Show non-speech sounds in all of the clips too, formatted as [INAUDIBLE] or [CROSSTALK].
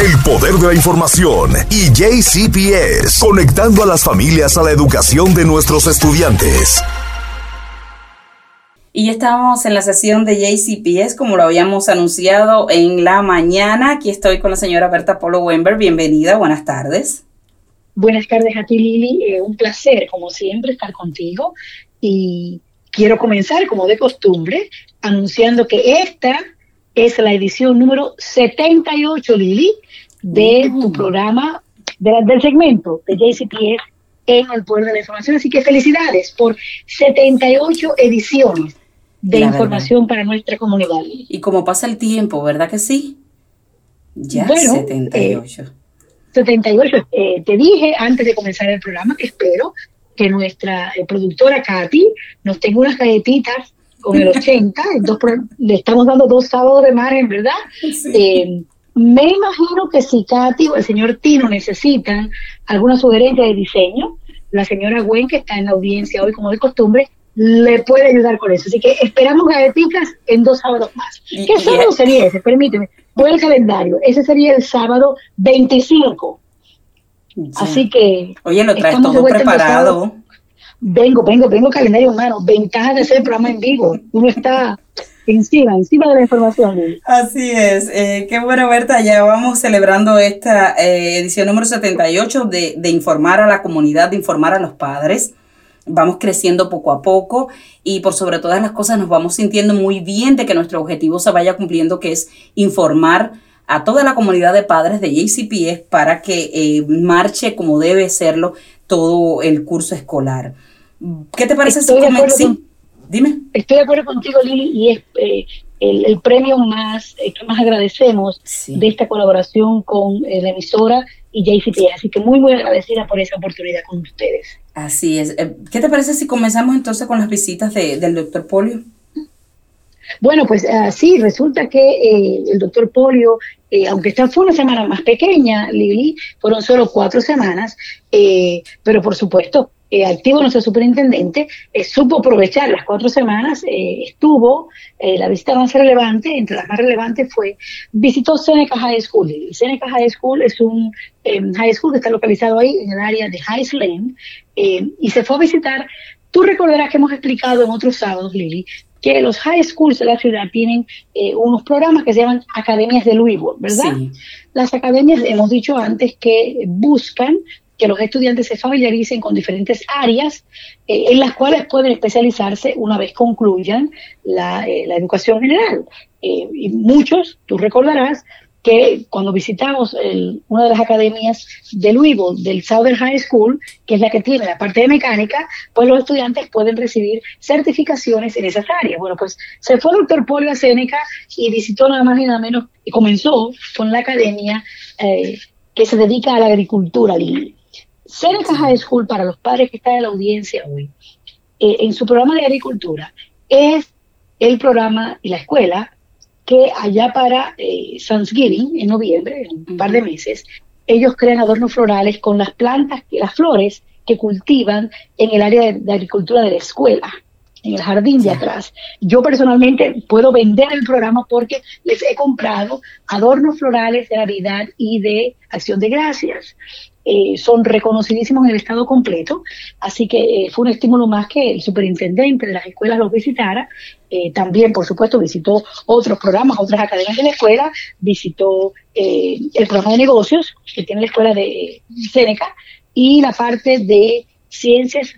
el poder de la información y JCPS, conectando a las familias a la educación de nuestros estudiantes. Y ya estamos en la sesión de JCPS, como lo habíamos anunciado en la mañana. Aquí estoy con la señora Berta Polo Wember. Bienvenida, buenas tardes. Buenas tardes a ti, Lili. Eh, un placer, como siempre, estar contigo. Y quiero comenzar, como de costumbre, anunciando que esta es la edición número 78, Lili, de tu programa, del segmento de JCPS en el Poder de la Información. Así que felicidades por 78 ediciones de información para nuestra comunidad. Y como pasa el tiempo, ¿verdad que sí? Ya 78. 78. Eh, eh, te dije antes de comenzar el programa que espero que nuestra eh, productora Katy nos tenga unas galletitas con el 80. le estamos dando dos sábados de margen, ¿verdad? me imagino que si Katy o el señor Tino necesitan alguna sugerencia de diseño, la señora Gwen, que está en la audiencia hoy como de costumbre, le puede ayudar con eso. Así que esperamos galletitas en dos sábados más. ¿Qué sábado sería ese? Permíteme. Voy al calendario. Ese sería el sábado 25. Así que. Oye, lo traes todo preparado. Vengo, vengo, vengo calendario humano. Ventaja de el programa en vivo. Uno está encima, encima de la información. Así es. Eh, qué bueno, Berta. Ya vamos celebrando esta eh, edición número 78 de, de informar a la comunidad, de informar a los padres vamos creciendo poco a poco y por sobre todas las cosas nos vamos sintiendo muy bien de que nuestro objetivo se vaya cumpliendo, que es informar a toda la comunidad de padres de JCPS para que eh, marche como debe serlo todo el curso escolar. ¿Qué te parece Estoy si Dime. Estoy de acuerdo contigo, Lili, y es eh, el, premio más eh, que más agradecemos de esta colaboración con la emisora y JCPS. Así que muy, muy agradecida por esa oportunidad con ustedes. Así es. Eh, ¿Qué te parece si comenzamos entonces con las visitas del doctor Polio? Bueno, pues uh, sí, resulta que eh, el doctor Polio, eh, aunque esta fue una semana más pequeña, Lili, fueron solo cuatro semanas, pero por supuesto, activo nuestro superintendente, supo aprovechar las cuatro semanas, estuvo, la visita más relevante, entre las más relevantes fue, visitó Seneca High School. Seneca High School es un high school que está localizado ahí en el área de High Lane, y se fue a visitar Tú recordarás que hemos explicado en otros sábados, Lili, que los high schools de la ciudad tienen eh, unos programas que se llaman academias de Louisville, ¿verdad? Las academias, hemos dicho antes, que buscan que los estudiantes se familiaricen con diferentes áreas eh, en las cuales pueden especializarse una vez concluyan la, eh, la educación general. y muchos, tú recordarás, que cuando visitamos una de las academias de Louisville, del Southern High School, que es la que tiene la parte de mecánica, pues los estudiantes pueden recibir certificaciones en esas áreas. Bueno, pues se fue el doctor Polio a Seneca y visitó nada más y nada menos, y comenzó con la academia eh, que se dedica a la agricultura. Seneca High School, para los padres que están en la audiencia hoy, eh, en su programa de agricultura, es el programa y la escuela que allá para eh, Thanksgiving, en noviembre, en un par de meses, ellos crean adornos florales con las plantas, las flores que cultivan en el área de, agricultura de la escuela, en el jardín de atrás. Yo personalmente puedo vender el programa porque les he comprado adornos florales de Navidad y de Acción de Gracias. Eh, son reconocidísimos en el estado completo, así que eh, fue un estímulo más que el superintendente de las escuelas los visitara. Eh, también, por supuesto, visitó otros programas, otras academias de la escuela, visitó el programa de negocios que tiene la escuela de Seneca y la parte de ciencias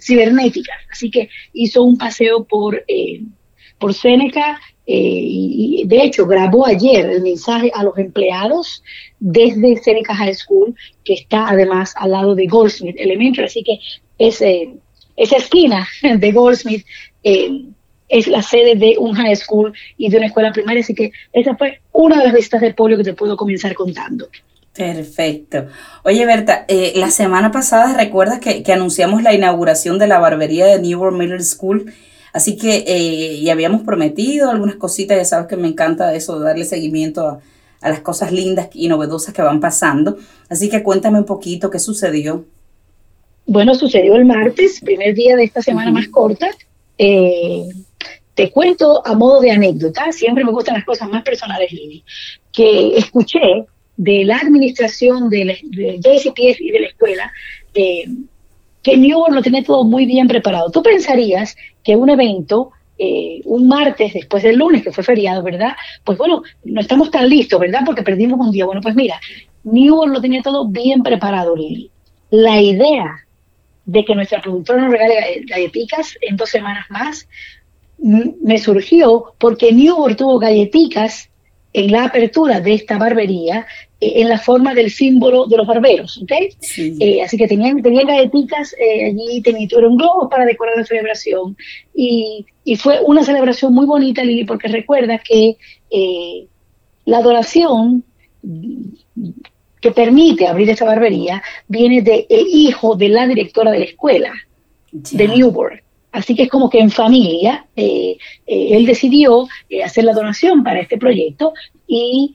cibernéticas. Así que hizo un paseo por, por Seneca y de hecho grabó ayer el mensaje a los empleados desde Seneca High School, que está además al lado de Goldsmith Elementary, así que ese, esa esquina de Goldsmith eh, es la sede de un high school y de una escuela primaria, así que esa fue una de las visitas de polio que te puedo comenzar contando. Perfecto. Oye, Berta, eh, la semana pasada recuerdas que, anunciamos la inauguración de la barbería de Newborn Middle School, así que eh, y habíamos prometido algunas cositas, ya sabes que me encanta eso, darle seguimiento a, a las cosas lindas y novedosas que van pasando. Así que cuéntame un poquito qué sucedió. Bueno, sucedió el martes, primer día de esta semana más corta. Eh, te cuento a modo de anécdota, siempre me gustan las cosas más personales, Lili, que escuché de la administración de, la, JCPS y de la escuela eh, que Newborn lo tiene todo muy bien preparado. Tú pensarías que un evento, eh, un martes después del lunes, que fue feriado, ¿verdad? Pues bueno, no estamos tan listos, ¿verdad? Porque perdimos un día. Bueno, pues mira, Newborn lo tenía todo bien preparado, Lili. La idea de que nuestra productora nos regale galletitas en dos semanas más me surgió porque Newborn tuvo galletitas en la apertura de esta barbería en la forma del símbolo de los barberos, ¿ok? Eh, así que tenían, tenían galletitas eh, allí, tuvieron globos para decorar la celebración y, y, fue una celebración muy bonita, Lili, porque recuerda que la adoración que permite abrir esta barbería viene del hijo de la directora de la escuela, de Newborn. Así que es como que en familia eh, eh, él decidió eh, hacer la donación para este proyecto y,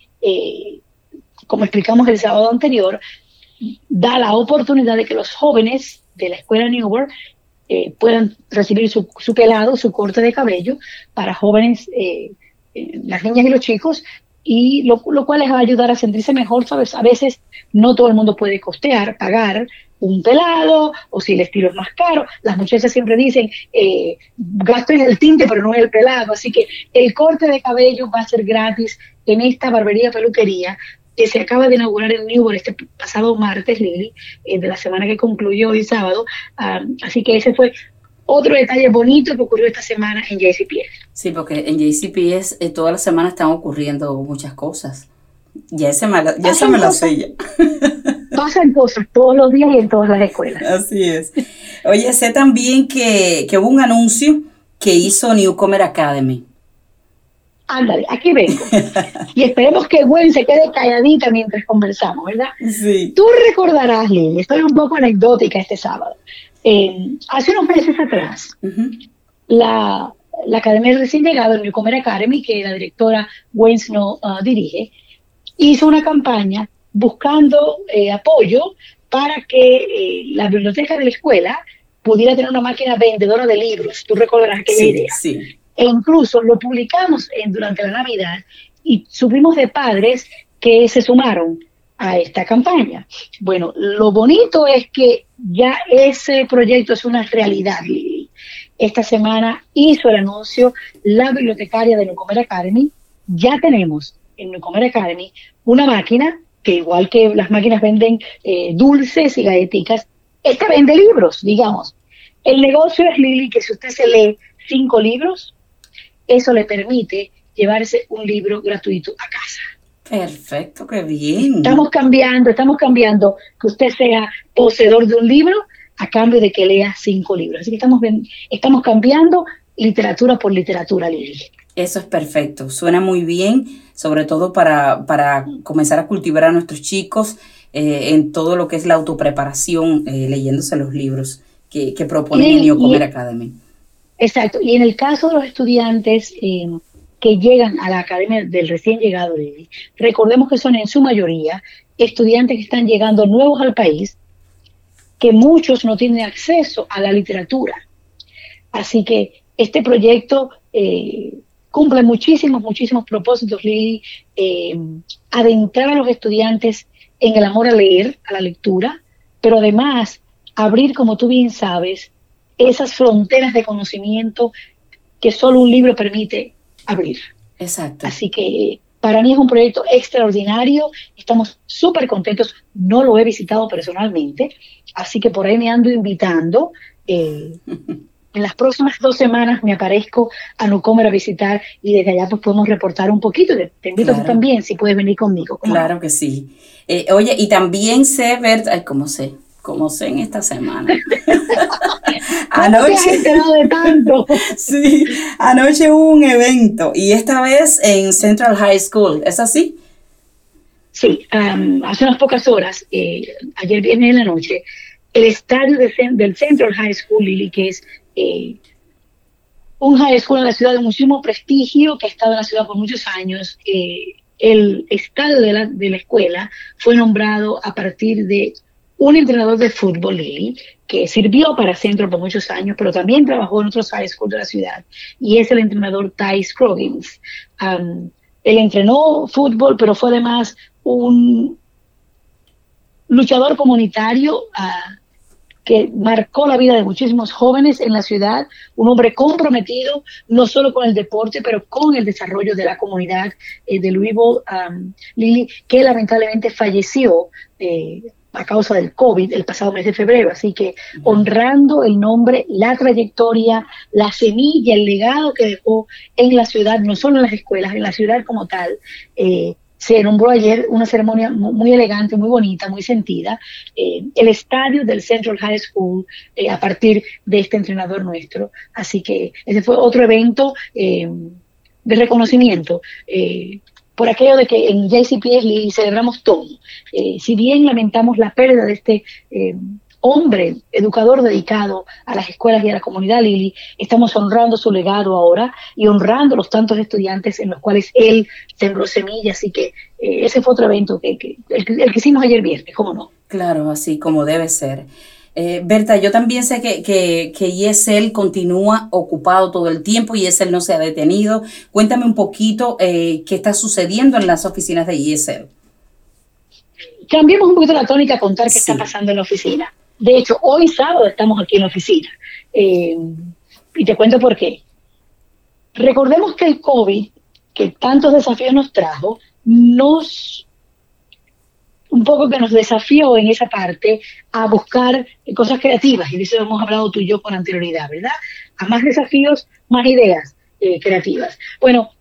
como explicamos el sábado anterior, da la oportunidad de que los jóvenes de la escuela Newborn puedan recibir su, pelado, su corte de cabello para jóvenes, las niñas y los chicos, y lo, lo, cual les va a ayudar a sentirse mejor, ¿sabes? A veces no todo el mundo puede costear, pagar un pelado o si el estilo es más caro. Las muchachas siempre dicen, eh, gasto en el tinte pero no en el pelado. Así que el corte de cabello va a ser gratis en esta barbería peluquería que se acaba de inaugurar en Newport este pasado martes, Lili, eh, de la semana que concluyó hoy sábado. Ah, así que ese fue otro detalle bonito que ocurrió esta semana en JCPS. Sí, porque en JCPS eh, toda la semana están ocurriendo muchas cosas. Ya, ese me, ya se me la sé [LAUGHS] pasan cosas todos los días y en todas las escuelas. Así es. Oye, sé también que, hubo un anuncio que hizo Newcomer Academy. Ándale, aquí vengo. [LAUGHS] y esperemos que Gwen se quede calladita mientras conversamos, ¿verdad? Sí. Tú recordarás, Lili, estoy un poco anecdótica este sábado. Eh, hace unos meses atrás, la, Academia recién llegado, el Newcomer Academy, que la directora Gwen Snow uh, dirige, hizo una campaña buscando eh, apoyo para que eh, la biblioteca de la escuela pudiera tener una máquina vendedora de libros. Tú recordarás aquella idea. Sí. E incluso lo publicamos durante la Navidad y supimos de padres que se sumaron a esta campaña. Bueno, lo bonito es que ya ese proyecto es una realidad. Esta semana hizo el anuncio la bibliotecaria de Nucomer Academy. Ya tenemos en Nucomer Academy una máquina que igual que las máquinas venden eh, dulces y galletitas, esta vende libros, digamos. El negocio es, Lili, que si usted se lee cinco libros, eso le permite llevarse un libro gratuito a casa. Perfecto, qué bien. Estamos cambiando, estamos cambiando que usted sea poseedor de un libro a cambio de que lea cinco libros. Así que estamos, estamos cambiando literatura por literatura, Lili. Eso es perfecto, suena muy bien, sobre todo para, para comenzar a cultivar a nuestros chicos eh, en todo lo que es la autopreparación, eh, leyéndose los libros que, que propone New Comer Academy. Exacto, y en el caso de los estudiantes eh, que llegan a la academia del recién llegado, recordemos que son en su mayoría estudiantes que están llegando nuevos al país, que muchos no tienen acceso a la literatura. Así que este proyecto eh, cumple muchísimos, muchísimos propósitos, Lili, eh, adentrar a los estudiantes en el amor a leer, a la lectura, pero además abrir, como tú bien sabes, esas fronteras de conocimiento que solo un libro permite abrir. Exacto. Así que para mí es un proyecto extraordinario, estamos súper contentos, no lo he visitado personalmente, así que por ahí me ando invitando. Eh, [LAUGHS] en las próximas dos semanas me aparezco a Nucomer a visitar y desde allá pues podemos reportar un poquito. Te invito también si puedes venir conmigo. Claro que sí. Eh, oye, y también sé ver, ay, ¿cómo sé? ¿Cómo sé en esta semana? [LAUGHS] anoche. de tanto? [LAUGHS] sí, anoche hubo un evento y esta vez en Central High School, ¿es así? Sí, hace unas pocas horas, eh, ayer viernes en la noche, el estadio del Central High School, Lily, que es eh, un high school en la ciudad de muchísimo prestigio, que ha estado en la ciudad por muchos años. Eh, el estadio de la, de la escuela fue nombrado a partir de un entrenador de fútbol, Lili, que sirvió para Centro por muchos años, pero también trabajó en otros high schools de la ciudad, y es el entrenador Ty Scroggins. él entrenó fútbol, pero fue además un luchador comunitario ah, que marcó la vida de muchísimos jóvenes en la ciudad, un hombre comprometido no solo con el deporte, pero con el desarrollo de la comunidad eh, de Louisville, um, Lili, que lamentablemente falleció eh, a causa del COVID el pasado mes de febrero. Así que honrando el nombre, la trayectoria, la semilla, el legado que dejó en la ciudad, no solo en las escuelas, en la ciudad como tal, eh, se nombró ayer una ceremonia muy elegante, muy bonita, muy sentida, eh, el estadio del Central High School eh, a partir de este entrenador nuestro. Así que ese fue otro evento de reconocimiento. Por aquello de que en JCPS celebramos todo. si bien lamentamos la pérdida de este hombre, educador dedicado a las escuelas y a la comunidad Lili, estamos honrando su legado ahora y honrando los tantos estudiantes en los cuales él sembró semillas. y que eh, ese fue otro evento que, el, que hicimos ayer viernes, ¿cómo no? Claro, así como debe ser. Eh, Berta, yo también sé que, que, que ESL continúa ocupado todo el tiempo y ESL no se ha detenido. Cuéntame un poquito eh, qué está sucediendo en las oficinas de ESL. Cambiemos un poquito la tónica a contar qué está pasando en la oficina. De hecho, hoy sábado estamos aquí en la oficina. Eh, y te cuento por qué. Recordemos que el COVID, que tantos desafíos nos trajo, nos un poco que nos desafió en esa parte a buscar cosas creativas, y de eso hemos hablado tú y yo con anterioridad, ¿verdad? A más desafíos, más ideas eh, creativas. Bueno,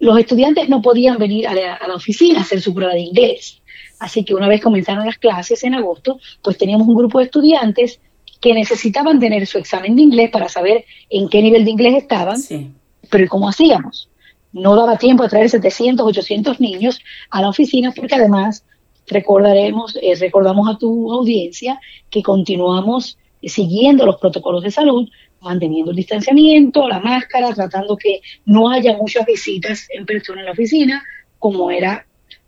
los estudiantes no podían venir a la, a la, oficina a hacer su prueba de inglés. Así que una vez comenzaron las clases en agosto, pues teníamos un grupo de estudiantes que necesitaban tener su examen de inglés para saber en qué nivel de inglés estaban. Pero ¿y cómo hacíamos? No daba tiempo de traer 700, 800 niños a la oficina porque además recordaremos, eh, recordamos a tu audiencia que continuamos siguiendo los protocolos de salud, manteniendo el distanciamiento, la máscara, tratando que no haya muchas visitas en persona en la oficina, como era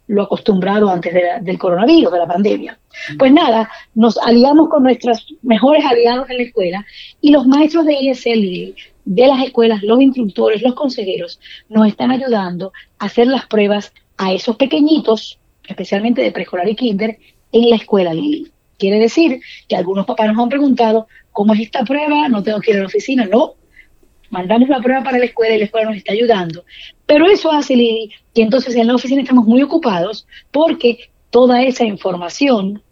lo acostumbrado antes del coronavirus, de la pandemia. Pues nada, nos aliamos con nuestros mejores aliados en la escuela y los maestros de ESL de las escuelas, los instructores, los consejeros, nos están ayudando a hacer las pruebas a esos pequeñitos, especialmente de preescolar y kinder, en la escuela Lili. Quiere decir que algunos papás nos han preguntado, ¿cómo es esta prueba? No tengo que ir a la oficina. No, mandamos la prueba para la escuela y la escuela nos está ayudando. Pero eso hace, Lili, que entonces en la oficina estamos muy ocupados porque toda esa información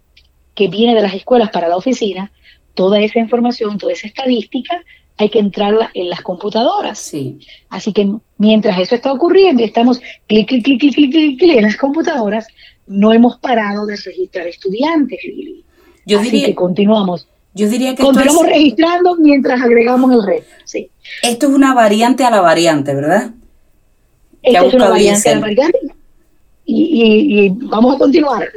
que viene de las escuelas para la oficina, toda esa información, toda esa estadística, hay que entrarla en las computadoras. Sí. Así que mientras eso está ocurriendo y estamos clic, clic, clic, clic, clic, clic, clic en las computadoras, no hemos parado de registrar estudiantes, Lili. Yo Así que continuamos yo diría que Continuamos registrando mientras agregamos el red. Sí. Esto es una variante a la variante, ¿verdad? Esto es una variante a la variante. Y, vamos a continuar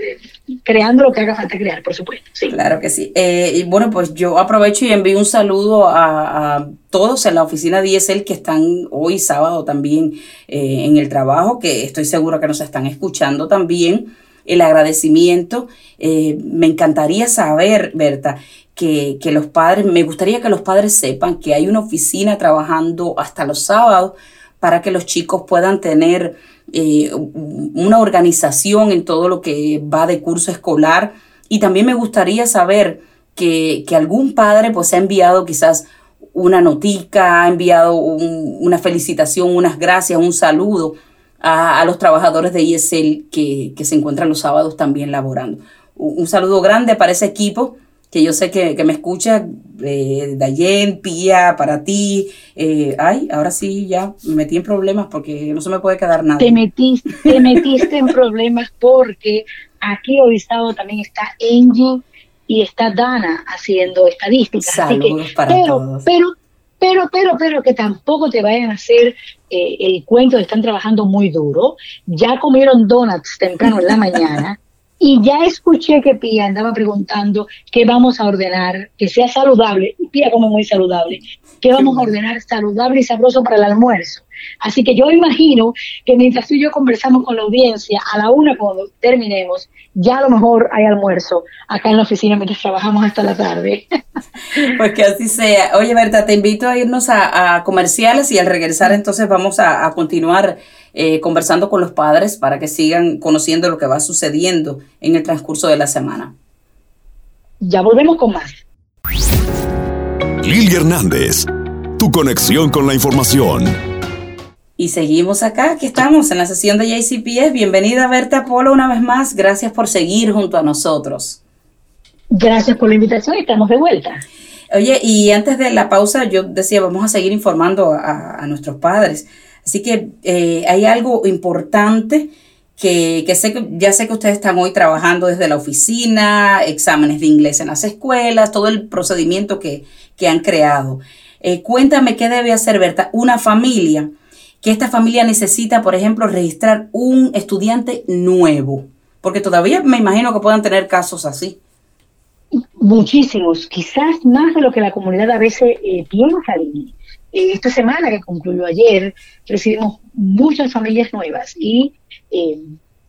creando lo que haga falta crear, por supuesto. Sí. Claro que sí. Eh, y bueno, pues yo aprovecho y envío un saludo a, todos en la oficina DSL que están hoy sábado también eh, en el trabajo, que estoy segura que nos están escuchando también. El agradecimiento. me encantaría saber, Berta, que, los padres, me gustaría que los padres sepan que hay una oficina trabajando hasta los sábados para que los chicos puedan tener eh, una organización en todo lo que va de curso escolar. Y también me gustaría saber que, algún padre pues ha enviado quizás una notica, ha enviado una felicitación, unas gracias, un saludo a, los trabajadores de ISL que, se encuentran los sábados también laborando. un saludo grande para ese equipo que yo sé que, me escucha, eh, Dayen, Pía, para ti. Eh, ay, ahora sí ya me metí en problemas porque no se me puede quedar nada. Te metiste, te metiste en problemas porque aquí hoy estado también está Angie y está Dana haciendo estadísticas. Saludos para pero, todos. Pero, pero, pero, pero que tampoco te vayan a hacer eh, el cuento de están trabajando muy duro. Ya comieron donuts temprano en la mañana. Y ya escuché que Pía andaba preguntando qué vamos a ordenar, que sea saludable. Y Pía come muy saludable. ¿Qué vamos a ordenar saludable y sabroso para el almuerzo? Así que yo imagino que mientras tú y yo conversamos con la audiencia, a la una cuando terminemos, ya a lo mejor hay almuerzo acá en la oficina mientras trabajamos hasta la tarde. [LAUGHS] Pues que así sea. Oye, Berta, te invito a irnos a, comerciales y al regresar entonces vamos a, continuar eh, conversando con los padres para que sigan conociendo lo que va sucediendo en el transcurso de la semana. Ya volvemos con más. Lili Hernández, tu conexión con la información. Y seguimos acá, aquí estamos en la sesión de JCPS. Bienvenida Berta Polo una vez más. Gracias por seguir junto a nosotros. Gracias por la invitación, estamos de vuelta. Oye, y antes de la pausa yo decía, vamos a seguir informando a, nuestros padres. Así que eh, hay algo importante que, sé que ya sé que ustedes están hoy trabajando desde la oficina, exámenes de inglés en las escuelas, todo el procedimiento que, han creado. Eh, cuéntame qué debe hacer, Berta, una familia, que esta familia necesita, por ejemplo, registrar un estudiante nuevo, porque todavía me imagino que puedan tener casos así. Muchísimos, quizás más de lo que la comunidad a veces eh, piensa. Eh, esta semana que concluyó ayer, recibimos muchas familias nuevas y eh,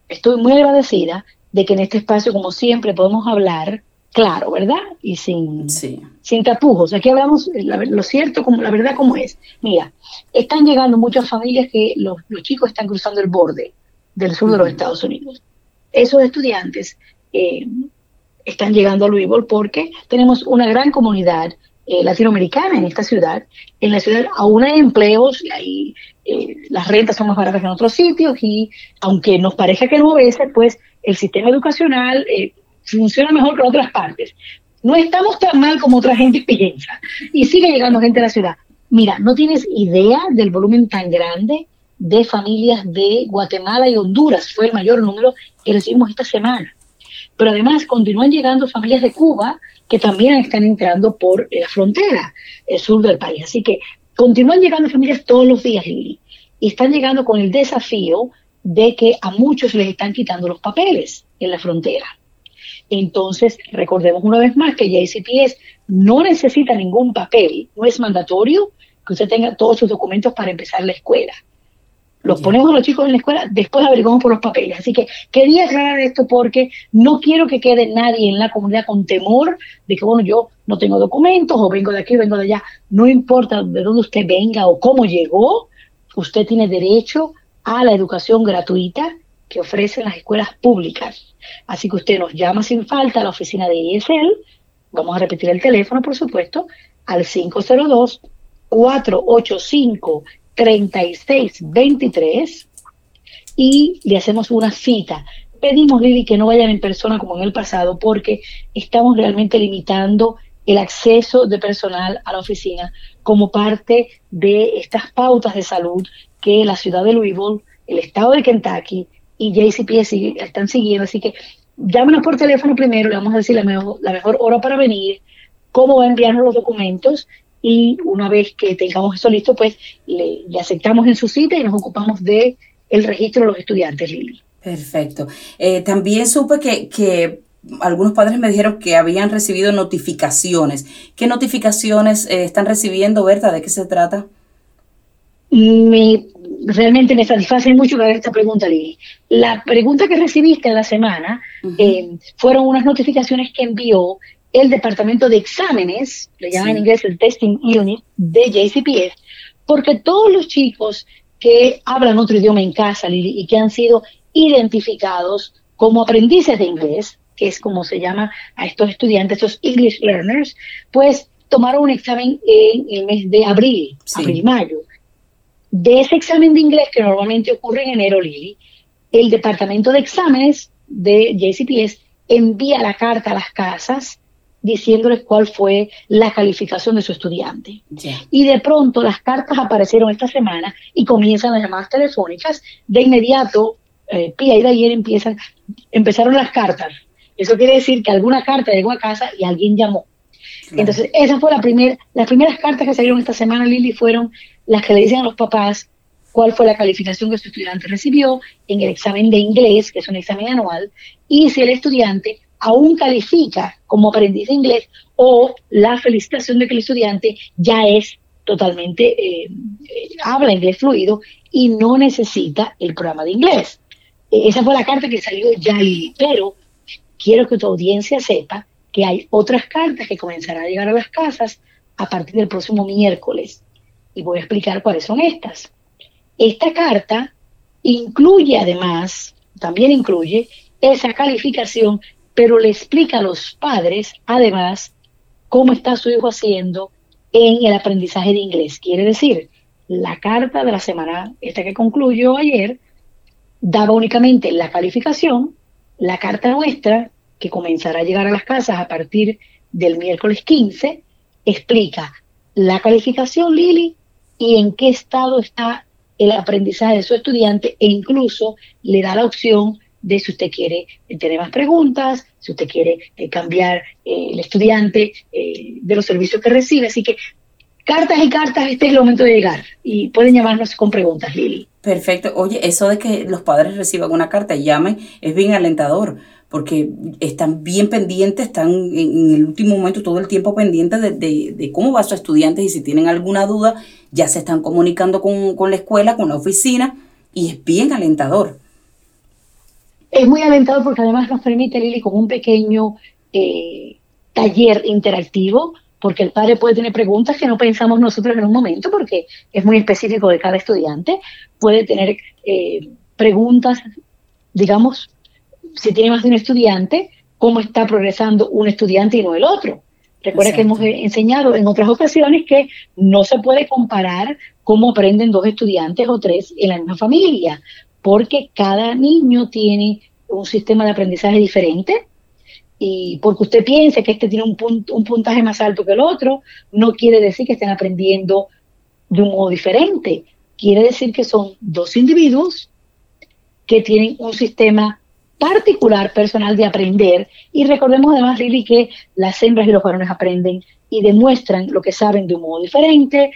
estoy muy agradecida de que en este espacio, como siempre, podemos hablar claro, ¿verdad? Y sin, sin tapujos. Aquí hablamos lo cierto, como la verdad como es. Mira, están llegando muchas familias que los, chicos están cruzando el borde del sur de los Estados Unidos. Esos estudiantes eh, están llegando a Louisville porque tenemos una gran comunidad eh, latinoamericana en esta ciudad. En la ciudad aún hay empleos y hay, eh, las rentas son más baratas que en otros sitios y aunque nos parezca que no obedece, pues el sistema educacional eh, funciona mejor que en otras partes. No estamos tan mal como otra gente [LAUGHS] piensa y sigue llegando gente a la ciudad. Mira, no tienes idea del volumen tan grande de familias de Guatemala y Honduras. Fue el mayor número que recibimos esta semana. Pero además continúan llegando familias de Cuba que también están entrando por la frontera el sur del país. Así que continúan llegando familias todos los días, Lili, y están llegando con el desafío de que a muchos les están quitando los papeles en la frontera. Entonces, recordemos una vez más que JCPS no necesita ningún papel, no es mandatorio que usted tenga todos sus documentos para empezar la escuela. Los ponemos a los chicos en la escuela, después averiguamos por los papeles. Así que quería aclarar esto porque no quiero que quede nadie en la comunidad con temor de que, bueno, yo no tengo documentos o vengo de aquí o vengo de allá. No importa de dónde usted venga o cómo llegó, usted tiene derecho a la educación gratuita que ofrecen las escuelas públicas. Así que usted nos llama sin falta a la oficina de ESL, vamos a repetir el teléfono, por supuesto, al 502 485 3623 y le hacemos una cita. Pedimos, Lili, que no vayan en persona como en el pasado porque estamos realmente limitando el acceso de personal a la oficina como parte de estas pautas de salud que la ciudad de Louisville, el estado de Kentucky y JCPS están siguiendo. Así que llámenos por teléfono primero, le vamos a decir la mejor, la mejor hora para venir, cómo va a enviarnos los documentos y una vez que tengamos eso listo, pues le, aceptamos en su cita y nos ocupamos de el registro de los estudiantes, Lili. Perfecto. Eh, también supe que, que algunos padres me dijeron que habían recibido notificaciones. ¿Qué notificaciones eh, están recibiendo, Berta? ¿De qué se trata? Me, realmente me satisface mucho ver esta pregunta, Lili. La pregunta que recibiste en la semana eh, fueron unas notificaciones que envió el departamento de exámenes, le llaman en inglés el Testing Unit de JCPS, porque todos los chicos que hablan otro idioma en casa y que han sido identificados como aprendices de inglés, que es como se llama a estos estudiantes, estos English learners, pues tomaron un examen en el mes de abril, abril y mayo. De ese examen de inglés que normalmente ocurre en enero, Lili, el departamento de exámenes de JCPS envía la carta a las casas diciéndoles cuál fue la calificación de su estudiante. Y de pronto las cartas aparecieron esta semana y comienzan las llamadas telefónicas. De inmediato, eh, Pia y ayer empiezan, empezaron las cartas. Eso quiere decir que alguna carta llegó a casa y alguien llamó. Entonces, esa fue la primera, las primeras cartas que salieron esta semana, Lili, fueron las que le dicen a los papás cuál fue la calificación que su estudiante recibió en el examen de inglés, que es un examen anual, y si el estudiante aún califica como aprendiz de inglés o la felicitación de que el estudiante ya es totalmente, eh, eh, habla inglés fluido y no necesita el programa de inglés. esa fue la carta que salió ya, pero quiero que tu audiencia sepa que hay otras cartas que comenzarán a llegar a las casas a partir del próximo miércoles. Y voy a explicar cuáles son estas. Esta carta incluye además, también incluye esa calificación, pero le explica a los padres además cómo está su hijo haciendo en el aprendizaje de inglés. Quiere decir, la carta de la semana, esta que concluyó ayer, daba únicamente la calificación, la carta nuestra, que comenzará a llegar a las casas a partir del miércoles 15, explica la calificación, Lili, y en qué estado está el aprendizaje de su estudiante e incluso le da la opción de si usted quiere tener más preguntas, si usted quiere eh, cambiar eh, el estudiante eh, de los servicios que recibe. Así que cartas y cartas, este es el momento de llegar y pueden llamarnos con preguntas, Lili. Perfecto. Oye, eso de que los padres reciban una carta y llamen es bien alentador porque están bien pendientes, están en, el último momento todo el tiempo pendientes de, cómo va su estudiante y si tienen alguna duda ya se están comunicando con, con la escuela, con la oficina y es bien alentador. Es muy alentador porque además nos permite, Lili, como un pequeño eh, taller interactivo, porque el padre puede tener preguntas que no pensamos nosotros en un momento, porque es muy específico de cada estudiante. Puede tener eh, preguntas, digamos, si tiene más de un estudiante, cómo está progresando un estudiante y no el otro. Recuerda que hemos enseñado en otras ocasiones que no se puede comparar cómo aprenden dos estudiantes o tres en la misma familia, porque cada niño tiene un sistema de aprendizaje diferente y porque usted piense que este tiene un, un puntaje más alto que el otro, no quiere decir que estén aprendiendo de un modo diferente. Quiere decir que son dos individuos que tienen un sistema particular personal de aprender y recordemos además, Lili, que las hembras y los varones aprenden y demuestran lo que saben de un modo diferente.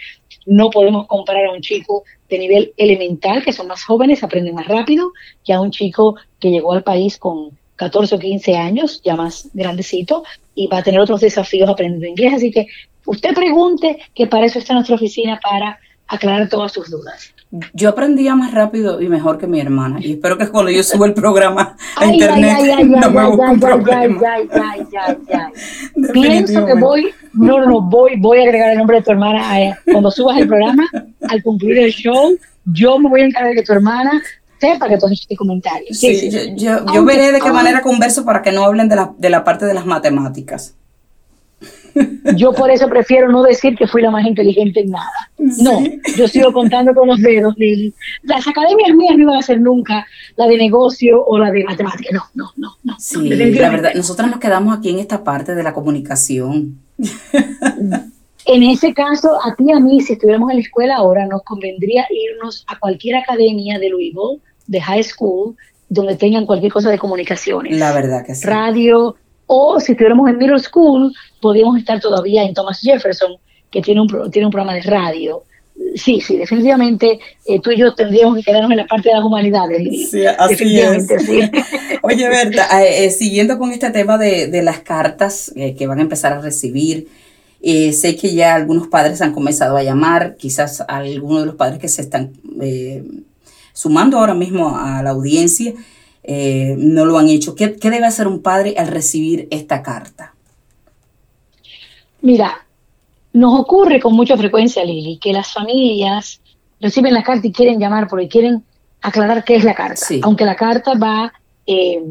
No podemos comparar a un chico de nivel elemental, que son más jóvenes, aprenden más rápido, que a un chico que llegó al país con 14 o 15 años, ya más grandecito, y va a tener otros desafíos aprendiendo inglés. Así que usted pregunte, que para eso está nuestra oficina, para aclarar todas sus dudas. Yo aprendía más rápido y mejor que mi hermana. Y espero que cuando yo suba el programa a [LAUGHS] internet no me busque un problema. Pienso que voy, no, no, voy, voy a agregar el nombre de tu hermana eh, cuando subas el programa, al concluir el show, yo me voy a encargar de que tu hermana sepa que tú has hecho este comentario. Sí, Yo, yo, veré de qué manera converso para que no hablen de la, de la parte de las matemáticas. Yo por eso prefiero no decir que fui la más inteligente en nada. No, yo sigo contando con los dedos, Las academias mías no iban a ser nunca la de negocio o la de matemática. No, no, no, no. Sí, la verdad, nosotras nos quedamos aquí en esta parte de la comunicación. En ese caso, a ti y a mí, si estuviéramos en la escuela ahora, nos convendría irnos a cualquier academia de Louisville, de high school, donde tengan cualquier cosa de comunicaciones. La verdad que sí. Radio, o si estuviéramos en middle school, podríamos estar todavía en Thomas Jefferson, que tiene un, tiene un programa de radio. Sí, sí, definitivamente eh, tú y yo tendríamos que quedarnos en la parte de las humanidades. Sí, así es. [LAUGHS] Oye, Berta, eh, eh, siguiendo con este tema de, de las cartas que van a empezar a recibir, sé que ya algunos padres han comenzado a llamar, quizás algunos de los padres que se están sumando ahora mismo a la audiencia no lo han hecho. ¿Qué, ¿Qué debe hacer un padre al recibir esta carta? Mira, nos ocurre con mucha frecuencia, Lili, que las familias reciben la carta y quieren llamar porque quieren aclarar qué es la carta. Aunque la carta va eh,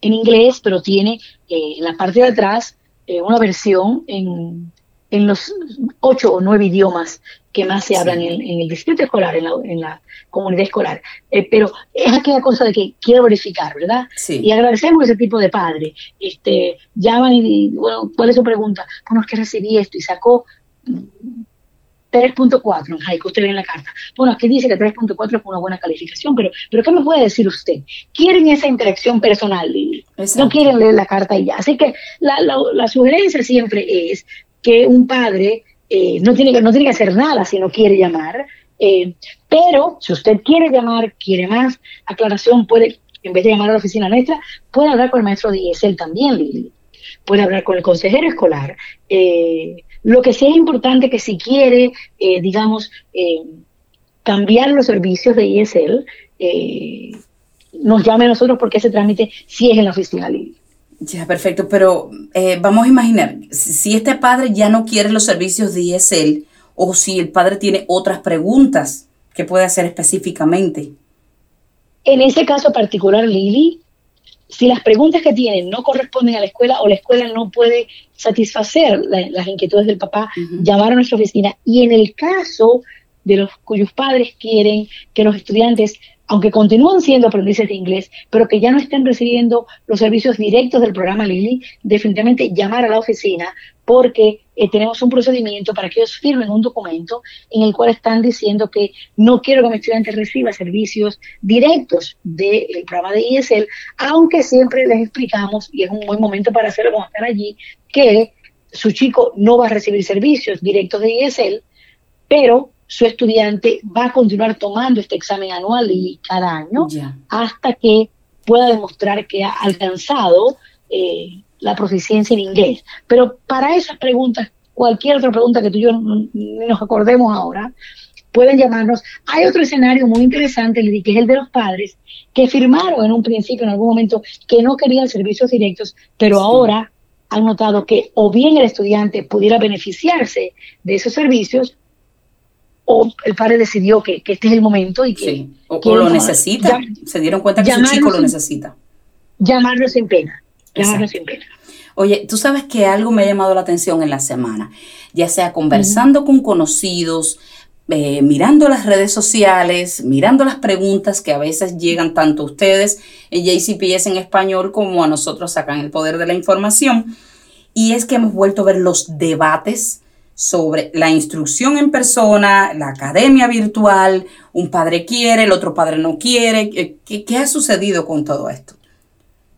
en inglés, pero tiene eh, en la parte de atrás eh, una versión en, en los ocho o nueve idiomas que más se hablan en, el distrito escolar, en la, comunidad escolar. Eh, pero es aquella cosa de que quiero verificar, ¿verdad? Y agradecemos ese tipo de padre. Este, llaman y, bueno, ¿cuál es su pregunta? Bueno, es que recibí esto y sacó 3.4 en haiku, usted ve en la carta. Bueno, aquí dice que 3.4 es una buena calificación, pero, pero ¿qué me puede decir usted? Quieren esa interacción personal, No quieren leer la carta y ya. Así que la, la sugerencia siempre es que un padre eh, no, tiene que, no tiene que hacer nada si no quiere llamar, eh, pero si usted quiere llamar, quiere más aclaración, puede, en vez de llamar a la oficina nuestra, puede hablar con el maestro él también, Lili. Puede hablar con el consejero escolar. Eh, Lo que sí es importante que si quiere, eh, digamos, cambiar los servicios de eh, nos llame a nosotros porque ese trámite sí es en la oficina libre. Ya, perfecto, pero vamos a imaginar, si este padre ya no quiere los servicios de ESL o si el padre tiene otras preguntas, ¿qué puede hacer específicamente? En ese caso particular, Lili, si las preguntas que tienen no corresponden a la escuela o la escuela no puede satisfacer las inquietudes del papá, llamar a nuestra oficina. Y en el caso de los cuyos padres quieren que los estudiantes aunque continúan siendo aprendices de inglés, pero que ya no estén recibiendo los servicios directos del programa Lili, definitivamente llamar a la oficina porque eh, tenemos un procedimiento para que ellos firmen un documento en el cual están diciendo que no quiero que mi estudiante reciba servicios directos del programa de ESL, aunque siempre les explicamos, y es un buen momento para hacerlo como estar allí, que su chico no va a recibir servicios directos de ESL, pero su estudiante va a continuar tomando este examen anual y cada año hasta que pueda demostrar que ha alcanzado eh, la proficiencia en inglés. Pero para esas preguntas, cualquier otra pregunta que tú y yo nos acordemos ahora, pueden llamarnos. Hay otro escenario muy interesante, que es el de los padres, que firmaron en un principio, en algún momento, que no querían servicios directos, pero ahora han notado que o bien el estudiante pudiera beneficiarse de esos servicios o el padre decidió que, este es el momento y que... O, lo necesita, se dieron cuenta que su chico lo necesita. Llamarlo sin pena, llamarlo sin pena. Oye, tú sabes que algo me ha llamado la atención en la semana, ya sea conversando con conocidos, eh, mirando las redes sociales, mirando las preguntas que a veces llegan tanto a ustedes en JCPS en español como a nosotros acá en el Poder de la Información. Y es que hemos vuelto a ver los debates sobre la instrucción en persona, la academia virtual, un padre quiere, el otro padre no quiere. ¿Qué, ha sucedido con todo esto?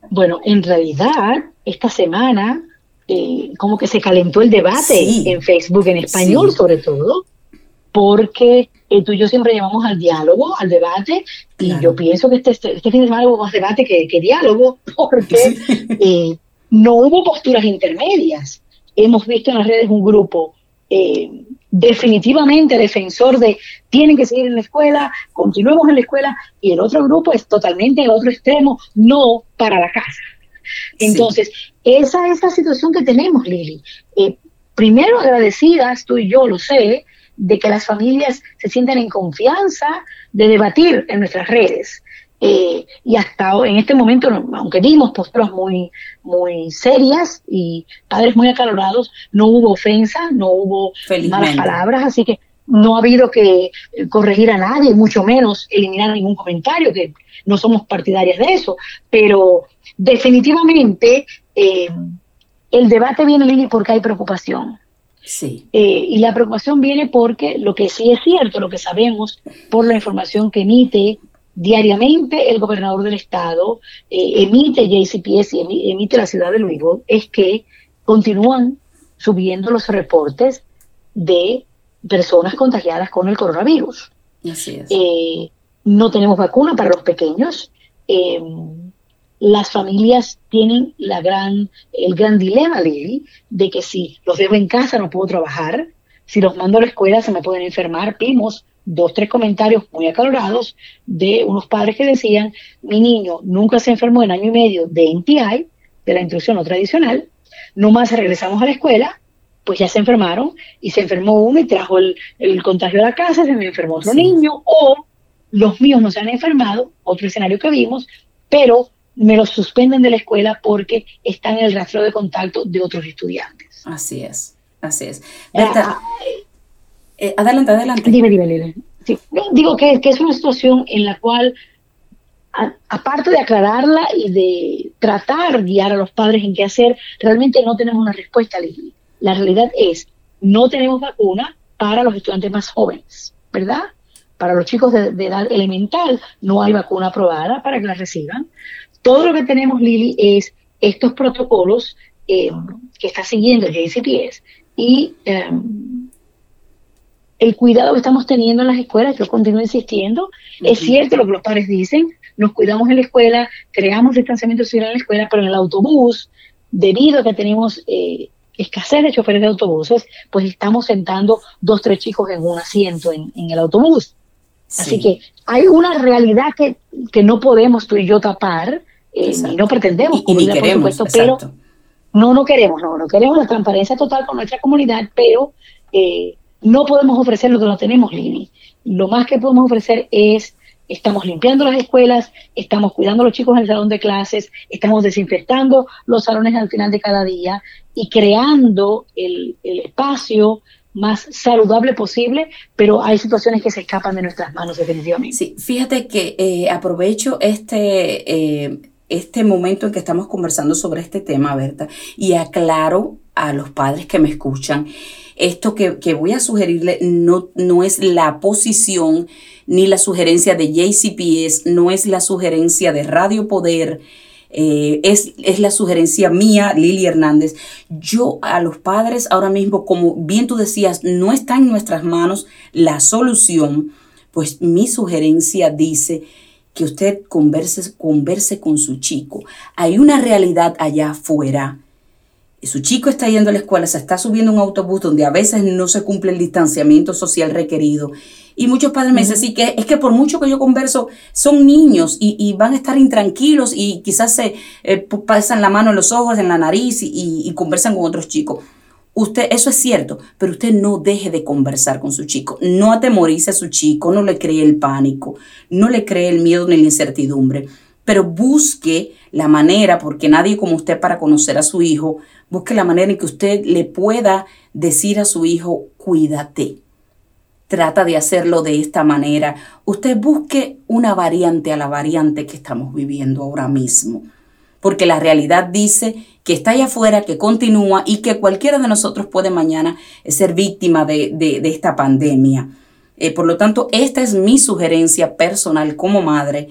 Bueno, en realidad, esta semana eh, como que se calentó el debate en Facebook, en español sobre todo, porque eh, tú y yo siempre llamamos al diálogo, al debate, y yo pienso que este, este, fin de semana hubo más debate que, diálogo, [LAUGHS] porque eh, no hubo posturas intermedias. Hemos visto en las redes un grupo eh, definitivamente defensor de tienen que seguir en la escuela, continuemos en la escuela, y el otro grupo es totalmente el otro extremo, no para la casa. Entonces, esa es la situación que tenemos, Lili. Eh, primero agradecidas, tú y yo lo sé, de que las familias se sientan en confianza de debatir en nuestras redes. Eh, y hasta en este momento, aunque vimos posturas muy, muy serias y padres muy acalorados, no hubo ofensa, no hubo malas palabras, así que no ha habido que corregir a nadie, mucho menos eliminar ningún comentario, que no somos partidarias de eso, pero definitivamente eh, el debate viene porque hay preocupación. Sí. Eh, y la preocupación viene porque lo que sí es cierto, lo que sabemos por la información que emite diariamente el gobernador del estado eh, emite JCPS y emite la ciudad de Louisville es que continúan subiendo los reportes de personas contagiadas con el coronavirus. Eh, no tenemos vacuna para los pequeños. Em, las familias tienen la gran, el gran dilema, Lili, de que si los dejo en casa no puedo trabajar, si los mando a la escuela se me pueden enfermar. Vimos dos, tres comentarios muy acalorados de unos padres que decían, mi niño nunca se enfermó en año y medio de NTI, de la instrucción no tradicional, nomás regresamos a la escuela, pues ya se enfermaron y se enfermó uno y trajo el, contagio a la casa, se me enfermó otro niño, o los míos no se han enfermado, otro escenario que vimos, pero me los suspenden de la escuela porque están en el rastro de contacto de otros estudiantes. Así es, así es. Ah, eh, adelante, adelante. Dime, dime, dime. digo que, es una situación en la cual, aparte de aclararla y de tratar guiar a los padres en qué hacer, realmente no tenemos una respuesta. La realidad es, no tenemos vacuna para los estudiantes más jóvenes, ¿verdad? Para los chicos de, edad elemental no hay vacuna aprobada para que la reciban. Todo lo que tenemos, Lili, es estos protocolos eh, que está siguiendo el JCPS y em, el cuidado que estamos teniendo en las escuelas, yo continúo insistiendo, es cierto lo que los padres dicen, nos cuidamos en la escuela, creamos distanciamiento social en la escuela, pero en el autobús, debido a que tenemos eh, escasez de choferes de autobuses, pues estamos sentando dos, tres chicos en un asiento en, el autobús. Así que hay una realidad que, que no podemos tú y yo tapar, eh, y no pretendemos y, queremos, pero no, no queremos, no, no queremos la transparencia total con nuestra comunidad, pero eh, no podemos ofrecer lo que no tenemos, Lili. Lo más que podemos ofrecer es estamos limpiando las escuelas, estamos cuidando a los chicos en el salón de clases, estamos desinfectando los salones al final de cada día y creando el, espacio más saludable posible, pero hay situaciones que se escapan de nuestras manos definitivamente. Sí, fíjate que eh, aprovecho este, eh, este momento en que estamos conversando sobre este tema, Berta, y aclaro a los padres que me escuchan, esto que, que voy a sugerirle no, no es la posición ni la sugerencia de JCPS, no es la sugerencia de Radio Poder, eh, es, es, la sugerencia mía, Lili Hernández. Yo a los padres ahora mismo, como bien tú decías, no está en nuestras manos la solución, pues mi sugerencia dice que usted converse, converse con su chico. Hay una realidad allá afuera su chico está yendo a la escuela, se está subiendo un autobús donde a veces no se cumple el distanciamiento social requerido. Y muchos padres me dicen, sí, que es que por mucho que yo converso, son niños y, van a estar intranquilos y quizás se eh, pasan la mano en los ojos, en la nariz y, y conversan con otros chicos. Usted, eso es cierto, pero usted no deje de conversar con su chico. No atemorice a su chico, no le cree el pánico, no le cree el miedo ni la incertidumbre pero busque la manera, porque nadie como usted para conocer a su hijo, busque la manera en que usted le pueda decir a su hijo, cuídate. Trata de hacerlo de esta manera. Usted busque una variante a la variante que estamos viviendo ahora mismo. Porque la realidad dice que está allá afuera, que continúa y que cualquiera de nosotros puede mañana ser víctima de, esta pandemia. Eh, por lo tanto, esta es mi sugerencia personal como madre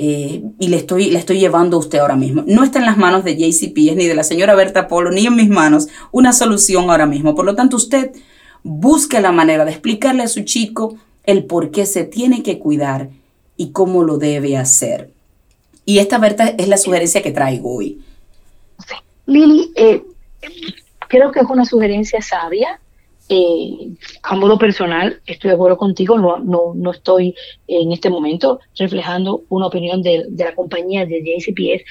eh, y le estoy, le estoy llevando a usted ahora mismo. No está en las manos de JCP ni de la señora Berta Polo, ni en mis manos una solución ahora mismo. Por lo tanto, usted busque la manera de explicarle a su chico el por qué se tiene que cuidar y cómo lo debe hacer. Y esta, Berta, es la sugerencia que traigo hoy. Lili, eh, creo que es una sugerencia sabia eh, a modo personal, estoy de acuerdo contigo, no, no, no estoy en este momento reflejando una opinión de, la compañía de JCPS,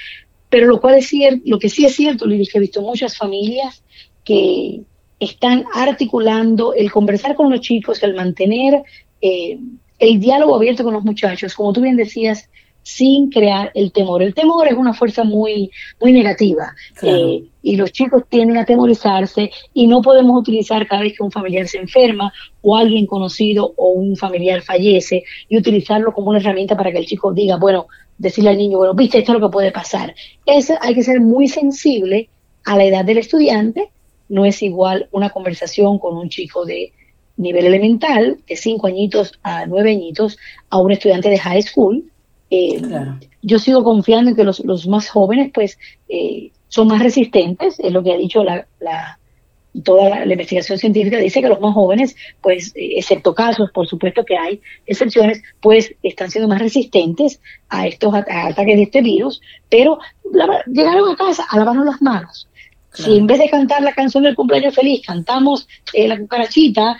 pero lo, cual es lo que sí es cierto, Lili, que he visto muchas familias que están articulando el conversar con los chicos, el mantener eh, el diálogo abierto con los muchachos, como tú bien decías, sin crear el temor. El temor es una fuerza muy, muy negativa eh, y los chicos tienden a temorizarse y no podemos utilizar cada vez que un familiar se enferma o alguien conocido o un familiar fallece y utilizarlo como una herramienta para que el chico diga, bueno, decirle al niño, bueno, viste, esto es lo que puede pasar. Eso hay que ser muy sensible a la edad del estudiante. No es igual una conversación con un chico de nivel elemental, de cinco añitos a nueve añitos, a un estudiante de high school, eh, yo sigo confiando en que los, los más jóvenes pues eh, son más resistentes, es lo que ha dicho la, la toda la, investigación científica, dice que los más jóvenes, pues eh, excepto casos, por supuesto que hay excepciones, pues están siendo más resistentes a estos ataques de este virus, pero llegaron a casa a lavarnos las manos. Si en vez de cantar la canción del cumpleaños feliz, cantamos la cucarachita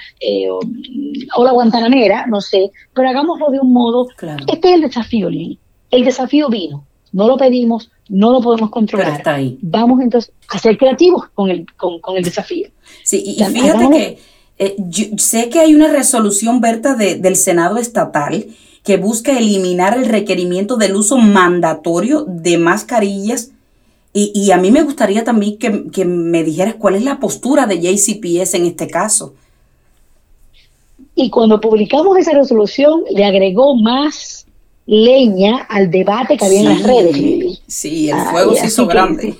o, la guantanamera, no sé, pero hagámoslo de un modo. Este es el desafío, Lili. El desafío vino. No lo pedimos, no lo podemos controlar. está ahí. Vamos entonces a ser creativos con el, con, el desafío. Sí, y, fíjate que eh, sé que hay una resolución, Berta, de, del Senado estatal que busca eliminar el requerimiento del uso mandatorio de mascarillas. Y, y a mí me gustaría también que, que me dijeras cuál es la postura de JCPS en este caso. Y cuando publicamos esa resolución, le agregó más leña al debate que había en las redes. Sí, el fuego se hizo grande.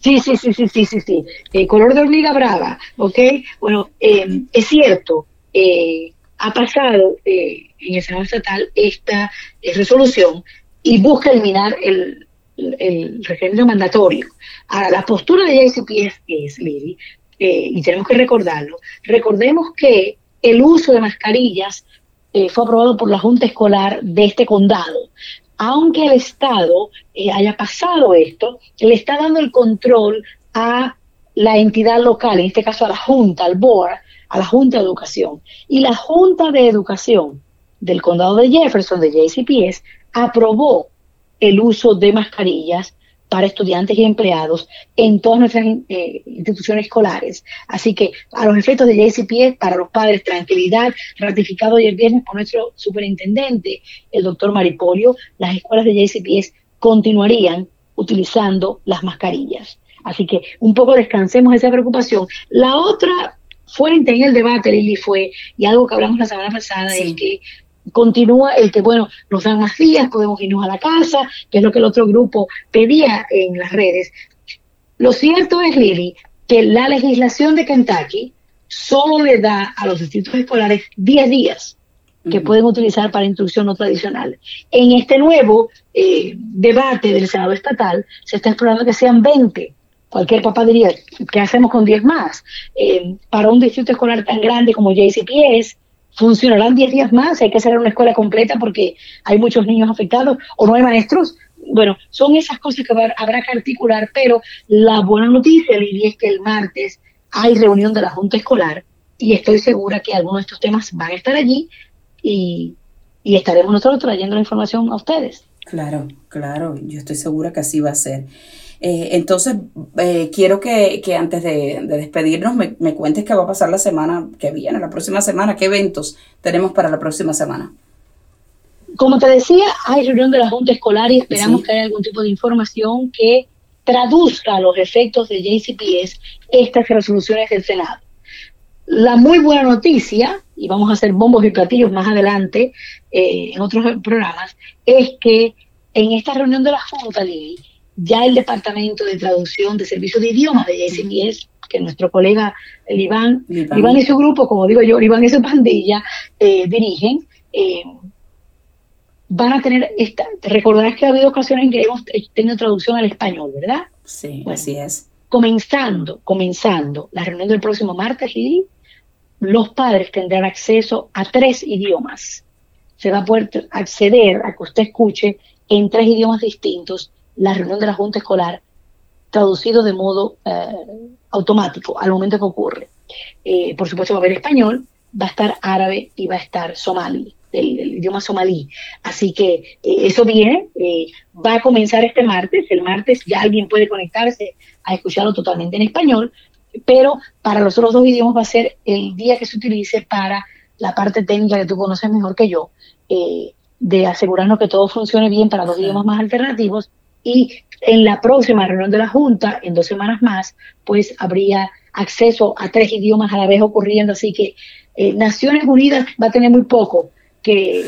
Sí, sí, sí, sí, sí, sí, sí. Eh, color de hormiga brava, ¿ok? Bueno, eh, es cierto, eh, ha pasado en el Senado Estatal esta resolución y busca eliminar el, el, referéndum mandatorio. Ahora, la postura de ICP es, Lili, y tenemos que recordarlo, recordemos que el uso de mascarillas eh, fue aprobado por la Junta Escolar de este condado. Aunque el Estado eh, haya pasado esto, le está dando el control a la entidad local, en este caso a la Junta, al board, a la Junta de Educación. Y la Junta de Educación del Condado de Jefferson, de JCPS, aprobó el uso de mascarillas para estudiantes y empleados en todas nuestras eh, instituciones escolares. Así que a los efectos de JCPS, para los padres, tranquilidad, ratificado ayer viernes por nuestro superintendente, el doctor Maripolio, las escuelas de JCPS continuarían utilizando las mascarillas. Así que un poco descansemos esa preocupación. La otra fuente en el debate, Lili, fue, y algo que hablamos la semana pasada, es que continúa el que, bueno, nos dan más días, podemos irnos a la casa, que es lo que el otro grupo pedía en las redes. Lo cierto es, Lili, que la legislación de Kentucky solo le da a los distritos escolares 10 días que pueden utilizar para instrucción no tradicional. En este nuevo eh, debate del Senado estatal se está explorando que sean 20. Cualquier papá diría, ¿qué hacemos con 10 más? Eh, para un distrito escolar tan grande como JCPS, funcionarán 10 días más, hay que hacer una escuela completa porque hay muchos niños afectados o no hay maestros. Bueno, son esas cosas que habrá que articular, pero la buena noticia, Lili, es que el martes hay reunión de la Junta Escolar y estoy segura que algunos de estos temas van a estar allí y, y estaremos nosotros trayendo la información a ustedes. Claro, claro, yo estoy segura que así va a ser. Eh, entonces, eh, quiero que, antes de, despedirnos me, cuentes qué va a pasar la semana que viene, la próxima semana, qué eventos tenemos para la próxima semana. Como te decía, hay reunión de la Junta Escolar y esperamos que haya algún tipo de información que traduzca los efectos de JCPS estas resoluciones del Senado. La muy buena noticia, y vamos a hacer bombos y platillos más adelante eh, en otros programas, es que en esta reunión de la Junta, Lili, ya el Departamento de Traducción de Servicios de Idiomas de JCPS, que nuestro colega el Iván, Iván, y su grupo, como digo yo, Iván y su pandilla, eh, dirigen, eh, van a tener, esta, recordarás que ha habido ocasiones en que hemos tenido traducción al español, ¿verdad? Sí, así es. Comenzando, comenzando la reunión del próximo martes, y los padres tendrán acceso a tres idiomas. Se va a poder acceder a que usted escuche en tres idiomas distintos la reunión de la Junta Escolar traducido de modo eh, automático al momento que ocurre. Eh, por supuesto va a haber español, va a estar árabe y va a estar somalí, el, idioma somalí. Así que eh, eso viene, va a comenzar este martes. El martes ya alguien puede conectarse a escucharlo totalmente en español, pero para los otros dos idiomas va a ser el día que se utilice para la parte técnica que tú conoces mejor que yo, de asegurarnos que todo funcione bien para los idiomas más alternativos y en la próxima reunión de la Junta, en dos semanas más, pues habría acceso a tres idiomas a la vez ocurriendo, así que eh, Naciones Unidas va a tener muy poco que,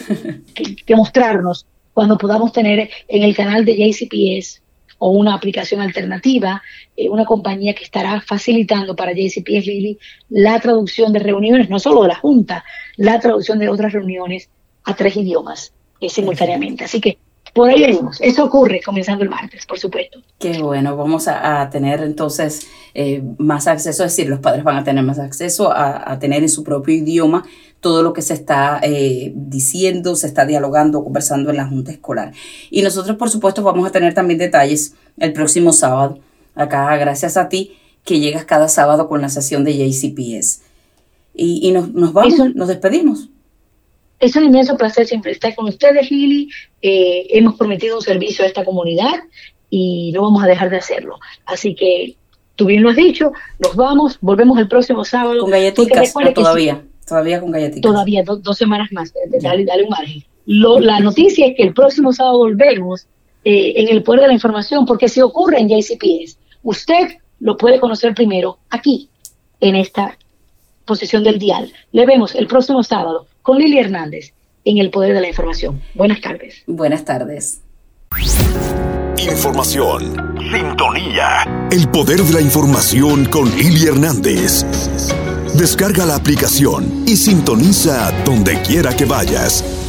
[LAUGHS] que, mostrarnos cuando podamos tener en el canal de JCPS o una aplicación alternativa, eh, una compañía que estará facilitando para JCPS Lily la traducción de reuniones, no solo de la Junta, la traducción de otras reuniones a tres idiomas eh, simultáneamente. Así que por ahí venimos. Eso ocurre comenzando el martes, por supuesto. Qué bueno, vamos a, tener entonces eh, más acceso, es decir, los padres van a tener más acceso a, tener en su propio idioma todo lo que se está eh, diciendo, se está dialogando, conversando en la Junta Escolar. Y nosotros, por supuesto, vamos a tener también detalles el próximo sábado. Acá, gracias a ti, que llegas cada sábado con la sesión de JCPS. Y, nos, nos vamos, nos despedimos. Es un inmenso placer siempre estar con ustedes, Lili. Eh, hemos prometido un servicio a esta comunidad y no vamos a dejar de hacerlo. Así que tú bien lo has dicho, nos vamos, volvemos el próximo sábado. Con galletitas, todavía, todavía con galletitas. Todavía, dos semanas más, dale, dale, un margen. la noticia es que el próximo sábado volvemos eh, en el poder de la información, porque si ocurre en JCPS, usted lo puede conocer primero aquí, en esta posición del dial. Le vemos el próximo sábado con Lili Hernández en El Poder de la Información. Buenas tardes. Buenas tardes. Información. Sintonía. El Poder de la Información con Lili Hernández. Descarga la aplicación y sintoniza donde quiera que vayas.